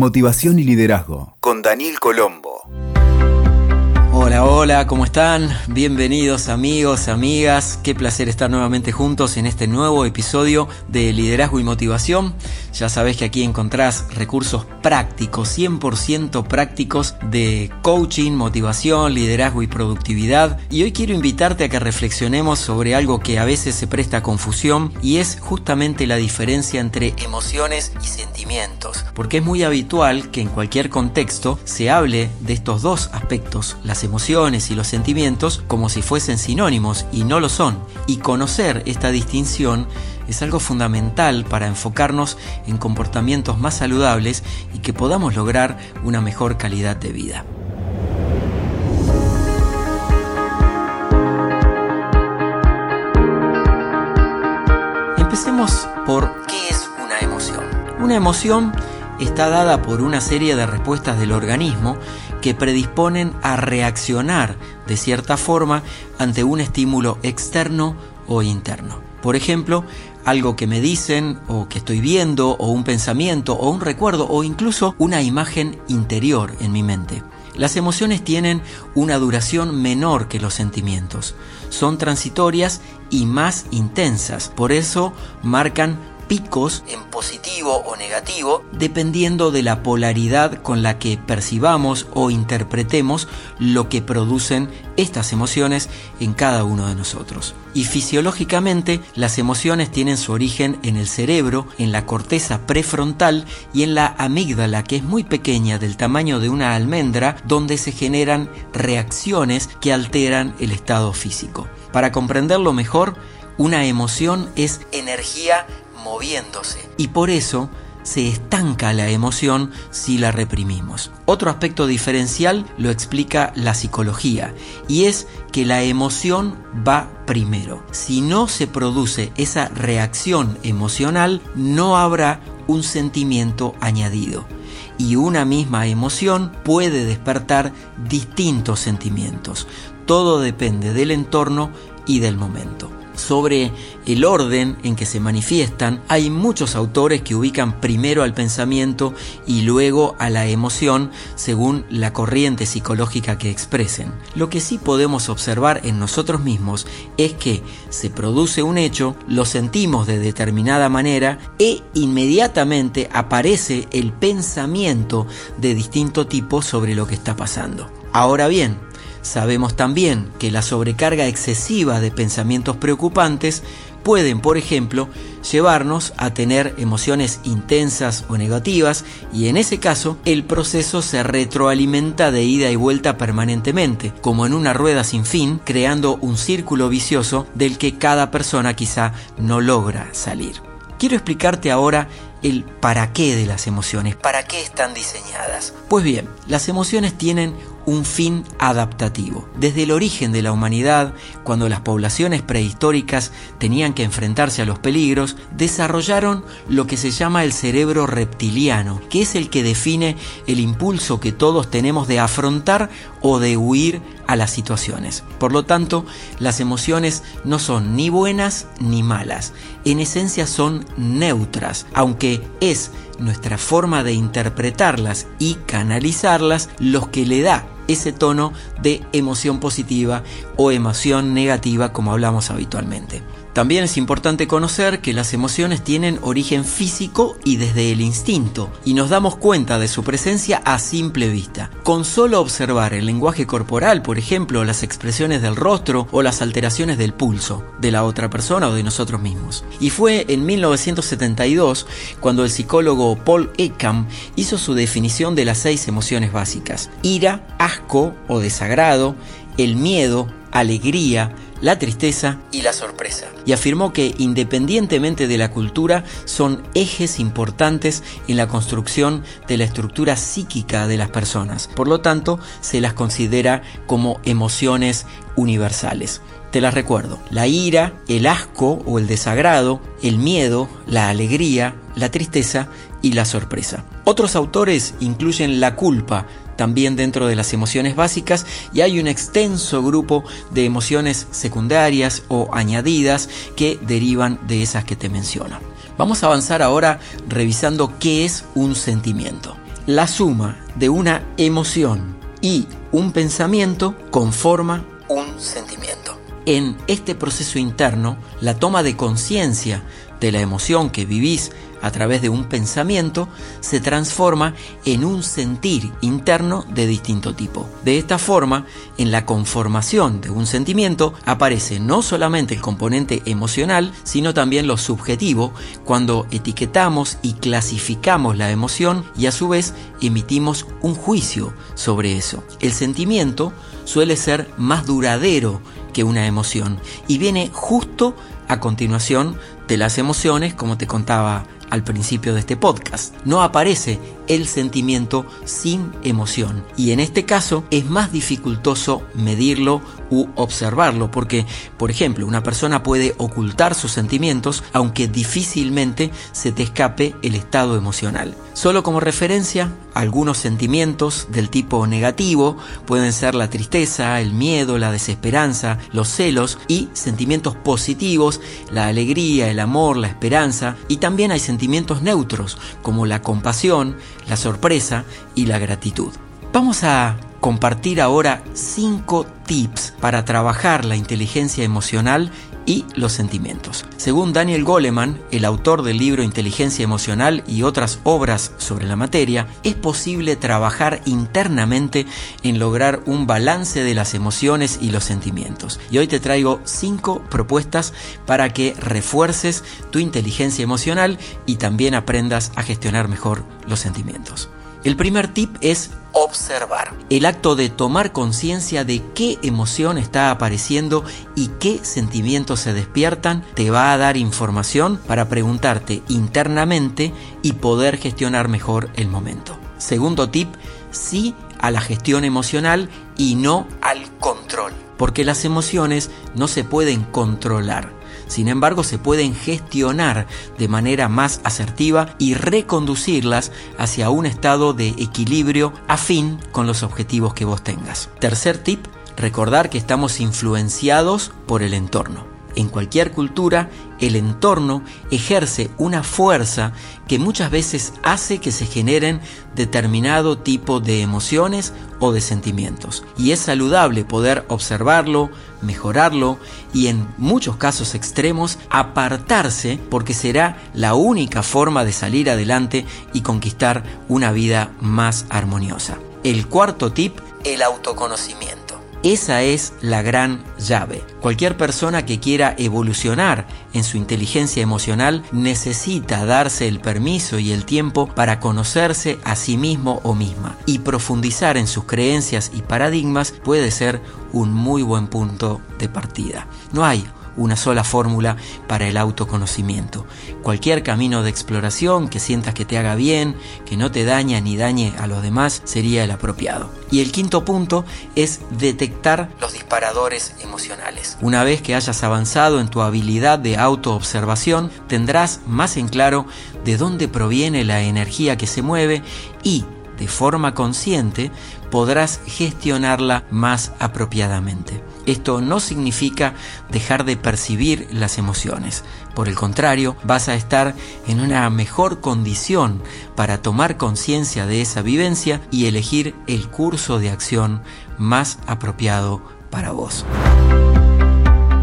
Motivación y liderazgo con Daniel Colombo. Hola, hola, ¿cómo están? Bienvenidos amigos, amigas. Qué placer estar nuevamente juntos en este nuevo episodio de Liderazgo y Motivación. Ya sabés que aquí encontrás recursos prácticos, 100% prácticos de coaching, motivación, liderazgo y productividad. Y hoy quiero invitarte a que reflexionemos sobre algo que a veces se presta confusión y es justamente la diferencia entre emociones y sentimientos. Porque es muy habitual que en cualquier contexto se hable de estos dos aspectos, las emociones y los sentimientos como si fuesen sinónimos y no lo son. Y conocer esta distinción es algo fundamental para enfocarnos en comportamientos más saludables y que podamos lograr una mejor calidad de vida. Empecemos por qué es una emoción. Una emoción está dada por una serie de respuestas del organismo que predisponen a reaccionar de cierta forma ante un estímulo externo o interno. Por ejemplo, algo que me dicen o que estoy viendo o un pensamiento o un recuerdo o incluso una imagen interior en mi mente. Las emociones tienen una duración menor que los sentimientos. Son transitorias y más intensas. Por eso marcan picos en positivo o negativo dependiendo de la polaridad con la que percibamos o interpretemos lo que producen estas emociones en cada uno de nosotros. Y fisiológicamente las emociones tienen su origen en el cerebro, en la corteza prefrontal y en la amígdala que es muy pequeña del tamaño de una almendra donde se generan reacciones que alteran el estado físico. Para comprenderlo mejor, una emoción es energía moviéndose. Y por eso se estanca la emoción si la reprimimos. Otro aspecto diferencial lo explica la psicología y es que la emoción va primero. Si no se produce esa reacción emocional, no habrá un sentimiento añadido. Y una misma emoción puede despertar distintos sentimientos. Todo depende del entorno y del momento sobre el orden en que se manifiestan, hay muchos autores que ubican primero al pensamiento y luego a la emoción según la corriente psicológica que expresen. Lo que sí podemos observar en nosotros mismos es que se produce un hecho, lo sentimos de determinada manera e inmediatamente aparece el pensamiento de distinto tipo sobre lo que está pasando. Ahora bien, Sabemos también que la sobrecarga excesiva de pensamientos preocupantes pueden, por ejemplo, llevarnos a tener emociones intensas o negativas y en ese caso el proceso se retroalimenta de ida y vuelta permanentemente, como en una rueda sin fin, creando un círculo vicioso del que cada persona quizá no logra salir. Quiero explicarte ahora el para qué de las emociones, para qué están diseñadas. Pues bien, las emociones tienen un fin adaptativo. Desde el origen de la humanidad, cuando las poblaciones prehistóricas tenían que enfrentarse a los peligros, desarrollaron lo que se llama el cerebro reptiliano, que es el que define el impulso que todos tenemos de afrontar o de huir a las situaciones. Por lo tanto, las emociones no son ni buenas ni malas, en esencia son neutras, aunque es nuestra forma de interpretarlas y canalizarlas los que le da ese tono de emoción positiva o emoción negativa como hablamos habitualmente. También es importante conocer que las emociones tienen origen físico y desde el instinto, y nos damos cuenta de su presencia a simple vista. Con solo observar el lenguaje corporal, por ejemplo, las expresiones del rostro o las alteraciones del pulso de la otra persona o de nosotros mismos. Y fue en 1972 cuando el psicólogo Paul Ekman hizo su definición de las seis emociones básicas. Ira, asco o desagrado, el miedo, alegría, la tristeza y la sorpresa. Y afirmó que independientemente de la cultura son ejes importantes en la construcción de la estructura psíquica de las personas. Por lo tanto, se las considera como emociones universales. Te las recuerdo. La ira, el asco o el desagrado, el miedo, la alegría, la tristeza y la sorpresa. Otros autores incluyen la culpa, también dentro de las emociones básicas y hay un extenso grupo de emociones secundarias o añadidas que derivan de esas que te menciono. Vamos a avanzar ahora revisando qué es un sentimiento. la suma de una emoción y un pensamiento conforma un sentimiento. En este proceso interno, la toma de conciencia de la emoción que vivís a través de un pensamiento se transforma en un sentir interno de distinto tipo. De esta forma, en la conformación de un sentimiento aparece no solamente el componente emocional, sino también lo subjetivo, cuando etiquetamos y clasificamos la emoción y a su vez emitimos un juicio sobre eso. El sentimiento suele ser más duradero que una emoción y viene justo a continuación de las emociones, como te contaba al principio de este podcast. No aparece el sentimiento sin emoción. Y en este caso es más dificultoso medirlo u observarlo, porque, por ejemplo, una persona puede ocultar sus sentimientos, aunque difícilmente se te escape el estado emocional. Solo como referencia, algunos sentimientos del tipo negativo pueden ser la tristeza, el miedo, la desesperanza, los celos y sentimientos positivos, la alegría, el amor, la esperanza y también hay sentimientos neutros como la compasión, la sorpresa y la gratitud. Vamos a compartir ahora 5 tips para trabajar la inteligencia emocional y los sentimientos. Según Daniel Goleman, el autor del libro Inteligencia Emocional y otras obras sobre la materia, es posible trabajar internamente en lograr un balance de las emociones y los sentimientos. Y hoy te traigo 5 propuestas para que refuerces tu inteligencia emocional y también aprendas a gestionar mejor los sentimientos. El primer tip es observar. El acto de tomar conciencia de qué emoción está apareciendo y qué sentimientos se despiertan te va a dar información para preguntarte internamente y poder gestionar mejor el momento. Segundo tip, sí a la gestión emocional y no al control. Porque las emociones no se pueden controlar sin embargo, se pueden gestionar de manera más asertiva y reconducirlas hacia un estado de equilibrio afín con los objetivos que vos tengas. Tercer tip, recordar que estamos influenciados por el entorno. En cualquier cultura, el entorno ejerce una fuerza que muchas veces hace que se generen determinado tipo de emociones o de sentimientos. Y es saludable poder observarlo, mejorarlo y en muchos casos extremos apartarse porque será la única forma de salir adelante y conquistar una vida más armoniosa. El cuarto tip, el autoconocimiento. Esa es la gran llave. Cualquier persona que quiera evolucionar en su inteligencia emocional necesita darse el permiso y el tiempo para conocerse a sí mismo o misma. Y profundizar en sus creencias y paradigmas puede ser un muy buen punto de partida. No hay una sola fórmula para el autoconocimiento. Cualquier camino de exploración que sientas que te haga bien, que no te daña ni dañe a los demás, sería el apropiado. Y el quinto punto es detectar los disparadores emocionales. Una vez que hayas avanzado en tu habilidad de autoobservación, tendrás más en claro de dónde proviene la energía que se mueve y de forma consciente podrás gestionarla más apropiadamente. Esto no significa dejar de percibir las emociones. Por el contrario, vas a estar en una mejor condición para tomar conciencia de esa vivencia y elegir el curso de acción más apropiado para vos.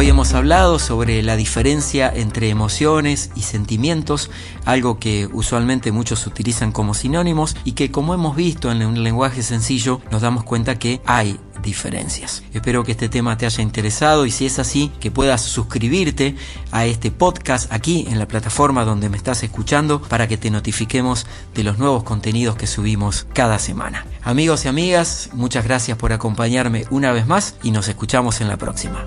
Hoy hemos hablado sobre la diferencia entre emociones y sentimientos, algo que usualmente muchos utilizan como sinónimos y que como hemos visto en un lenguaje sencillo nos damos cuenta que hay diferencias. Espero que este tema te haya interesado y si es así, que puedas suscribirte a este podcast aquí en la plataforma donde me estás escuchando para que te notifiquemos de los nuevos contenidos que subimos cada semana. Amigos y amigas, muchas gracias por acompañarme una vez más y nos escuchamos en la próxima.